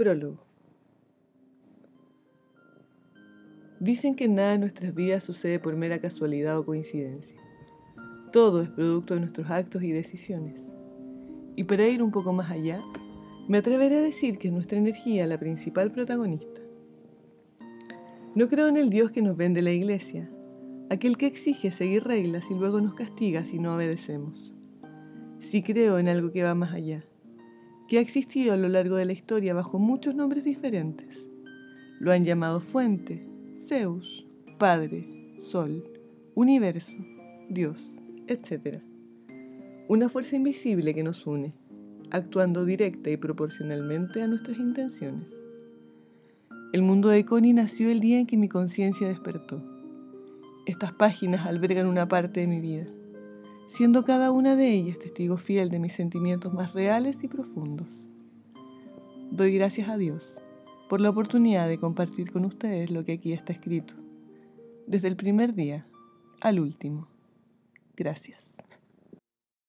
Prólogo. Dicen que nada en nuestras vidas sucede por mera casualidad o coincidencia. Todo es producto de nuestros actos y decisiones. Y para ir un poco más allá, me atreveré a decir que es nuestra energía la principal protagonista. No creo en el Dios que nos vende la iglesia, aquel que exige seguir reglas y luego nos castiga si no obedecemos. Sí creo en algo que va más allá, que ha existido a lo largo de la historia bajo muchos nombres diferentes. Lo han llamado fuente, Zeus, Padre, Sol, Universo, Dios, etc. Una fuerza invisible que nos une, actuando directa y proporcionalmente a nuestras intenciones. El mundo de Connie nació el día en que mi conciencia despertó. Estas páginas albergan una parte de mi vida siendo cada una de ellas testigo fiel de mis sentimientos más reales y profundos. Doy gracias a Dios por la oportunidad de compartir con ustedes lo que aquí está escrito, desde el primer día al último. Gracias.